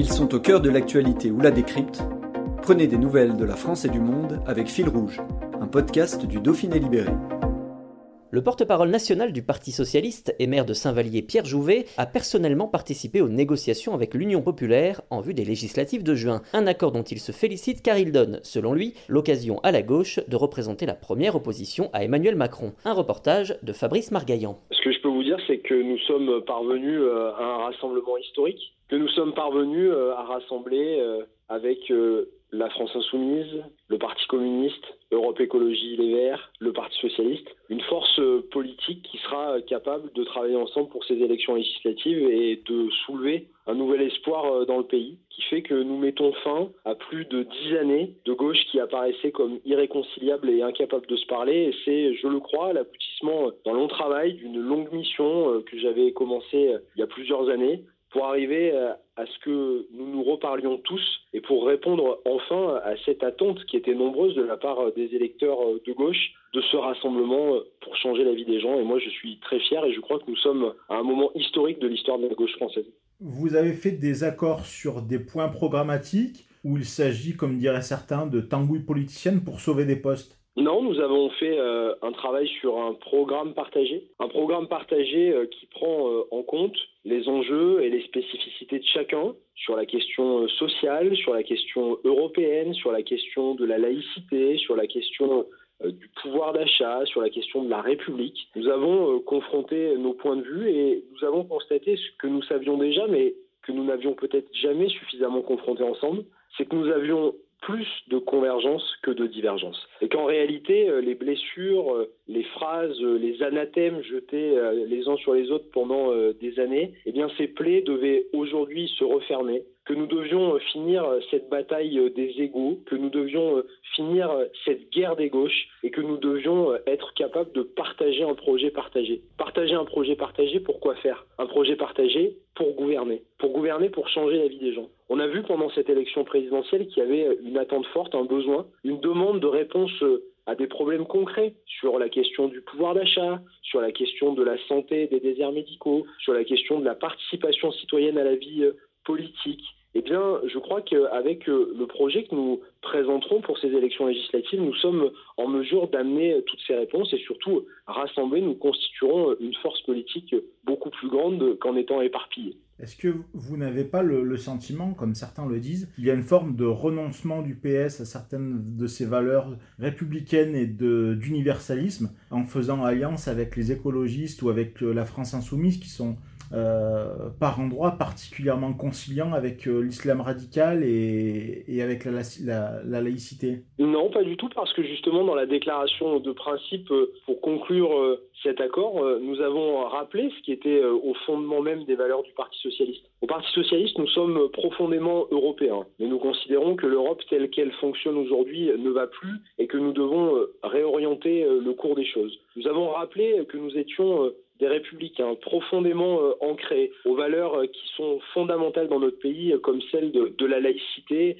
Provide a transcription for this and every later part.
Ils sont au cœur de l'actualité ou la décrypte. Prenez des nouvelles de la France et du monde avec Fil Rouge, un podcast du Dauphiné Libéré. Le porte-parole national du Parti socialiste et maire de Saint-Vallier, Pierre Jouvet, a personnellement participé aux négociations avec l'Union populaire en vue des législatives de juin. Un accord dont il se félicite car il donne, selon lui, l'occasion à la gauche de représenter la première opposition à Emmanuel Macron. Un reportage de Fabrice Margaillan. Ce que je peux vous dire, c'est que nous sommes parvenus euh, à un rassemblement historique, que nous sommes parvenus euh, à rassembler euh, avec la France Insoumise, le Parti communiste, Europe Écologie Les Verts, le Parti Socialiste, une force politique qui sera capable de travailler ensemble pour ces élections législatives et de soulever un nouvel espoir dans le pays, qui fait que nous mettons fin à plus de dix années de gauche qui apparaissait comme irréconciliable et incapable de se parler. C'est, je le crois, l'aboutissement d'un long travail, d'une longue mission que j'avais commencé il y a plusieurs années pour arriver à ce que nous nous reparlions tous et pour répondre enfin à cette attente qui était nombreuse de la part des électeurs de gauche de ce rassemblement pour changer la vie des gens. Et moi, je suis très fier et je crois que nous sommes à un moment historique de l'histoire de la gauche française. Vous avez fait des accords sur des points programmatiques où il s'agit, comme diraient certains, de tambouilles politiciennes pour sauver des postes non, nous avons fait euh, un travail sur un programme partagé, un programme partagé euh, qui prend euh, en compte les enjeux et les spécificités de chacun sur la question sociale, sur la question européenne, sur la question de la laïcité, sur la question du pouvoir d'achat, sur la question de la République. Nous avons confronté nos points de vue et nous avons constaté ce que nous savions déjà, mais que nous n'avions peut-être jamais suffisamment confronté ensemble, c'est que nous avions plus de convergence que de divergence. Et qu'en réalité, euh, les blessures, euh, les phrases, euh, les anathèmes jetés les uns sur les autres pendant des années, eh bien ces plaies devaient aujourd'hui se refermer, que nous devions finir cette bataille des égaux, que nous devions finir cette guerre des gauches et que nous devions être capables de partager un projet partagé. Partager un projet partagé, pour quoi faire? Un projet partagé pour gouverner, pour gouverner, pour changer la vie des gens. On a vu pendant cette élection présidentielle qu'il y avait une attente forte, un besoin, une demande de réponse à des problèmes concrets sur la question du pouvoir d'achat, sur la question de la santé des déserts médicaux, sur la question de la participation citoyenne à la vie euh, politique. Eh bien, je crois qu'avec euh, le projet que nous présenterons pour ces élections législatives, nous sommes en mesure d'amener toutes ces réponses et surtout, rassembler, nous constituerons une force politique beaucoup plus grande qu'en étant éparpillés. Est-ce que vous n'avez pas le, sentiment, comme certains le disent, qu'il y a une forme de renoncement du PS à certaines de ses valeurs républicaines et d'universalisme en faisant alliance avec les écologistes ou avec euh, la France insoumise qui sont euh, par endroits particulièrement conciliants avec euh, l'islam radical et, avec la, laïcité Non, pas du tout, parce que justement dans la déclaration de principe, pour conclure cet accord, nous avons rappelé ce qui était au fondement même des valeurs du Parti socialiste. Au Parti socialiste, nous sommes profondément européens, mais nous considérons que l'Europe telle qu'elle fonctionne aujourd'hui ne va plus et que nous devons réorienter le cours des choses. Nous avons rappelé que nous étions des républicains profondément euh, ancrés aux valeurs euh, qui sont fondamentales dans notre pays, euh, comme celle de, la laïcité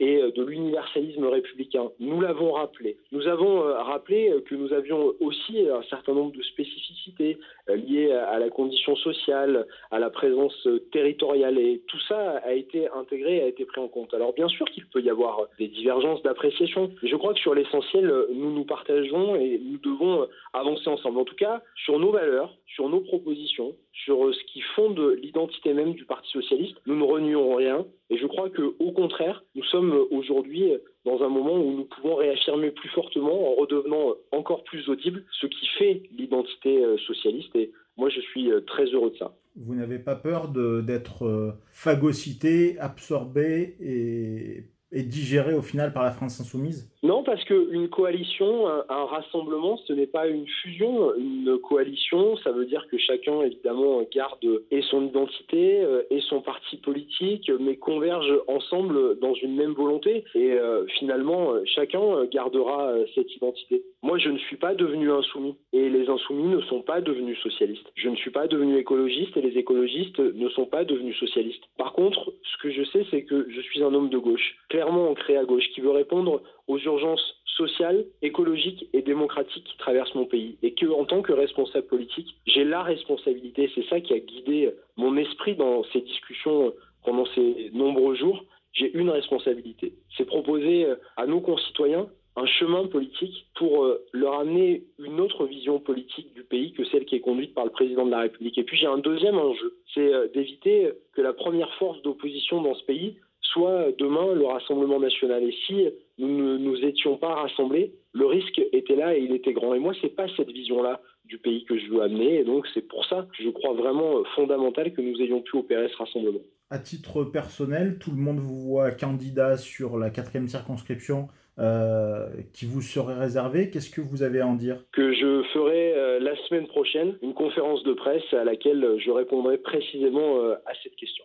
et de l'universalisme républicain. Nous l'avons rappelé. Nous avons rappelé que nous avions aussi un certain nombre de spécificités liées à la condition sociale, à la présence territoriale, et tout ça a été intégré, a été pris en compte. Alors bien sûr qu'il peut y avoir des divergences d'appréciation, mais je crois que sur l'essentiel, nous nous partageons et nous devons avancer ensemble. En tout cas, sur nos valeurs, sur nos propositions, sur euh, ce qui fonde l'identité même du Parti socialiste. Nous ne renions rien et je crois que au contraire, nous sommes aujourd'hui dans un moment où nous pouvons réaffirmer plus fortement en redevenant encore plus audibles ce qui fait l'identité euh, socialiste et moi je suis euh, très heureux de ça. Vous n'avez pas peur d'être phagocyté, absorbé et est digéré au final par la France insoumise? Non, parce qu'une coalition, un, rassemblement, ce n'est pas une fusion. Une coalition, ça veut dire que chacun, évidemment, garde et son identité euh, et son parti politique, mais converge ensemble dans une même volonté. Et euh, finalement, chacun gardera cette identité. Moi, je ne suis pas devenu insoumis et les insoumis ne sont pas devenus socialistes. Je ne suis pas devenu écologiste et les écologistes ne sont pas devenus socialistes. Par contre, ce que je sais, c'est que je suis un homme de gauche, clairement ancré à gauche, qui veut répondre aux urgences sociales, écologiques et démocratiques qui traversent mon pays. Et que, en tant que responsable politique, j'ai la responsabilité, c'est ça qui a guidé mon esprit dans ces discussions pendant ces nombreux jours, j'ai une responsabilité. C'est proposer à nos concitoyens un chemin politique pour euh, leur amener une autre vision politique du pays que celle qui est conduite par le président de la République. Et puis j'ai un deuxième enjeu, c'est euh, d'éviter que la première force d'opposition dans ce pays soit demain le Rassemblement national. Et si nous ne nous étions pas rassemblés, le risque était là et il était grand. Et moi, c'est pas cette vision-là du pays que je veux amener. Et donc, c'est pour ça que je crois vraiment fondamental que nous ayons pu opérer ce rassemblement. À titre personnel, tout le monde vous voit candidat sur la quatrième circonscription euh, qui vous serait réservé. Qu'est-ce que vous avez à en dire? Que je ferai euh, la semaine prochaine une conférence de presse à laquelle je répondrai précisément euh, à cette question.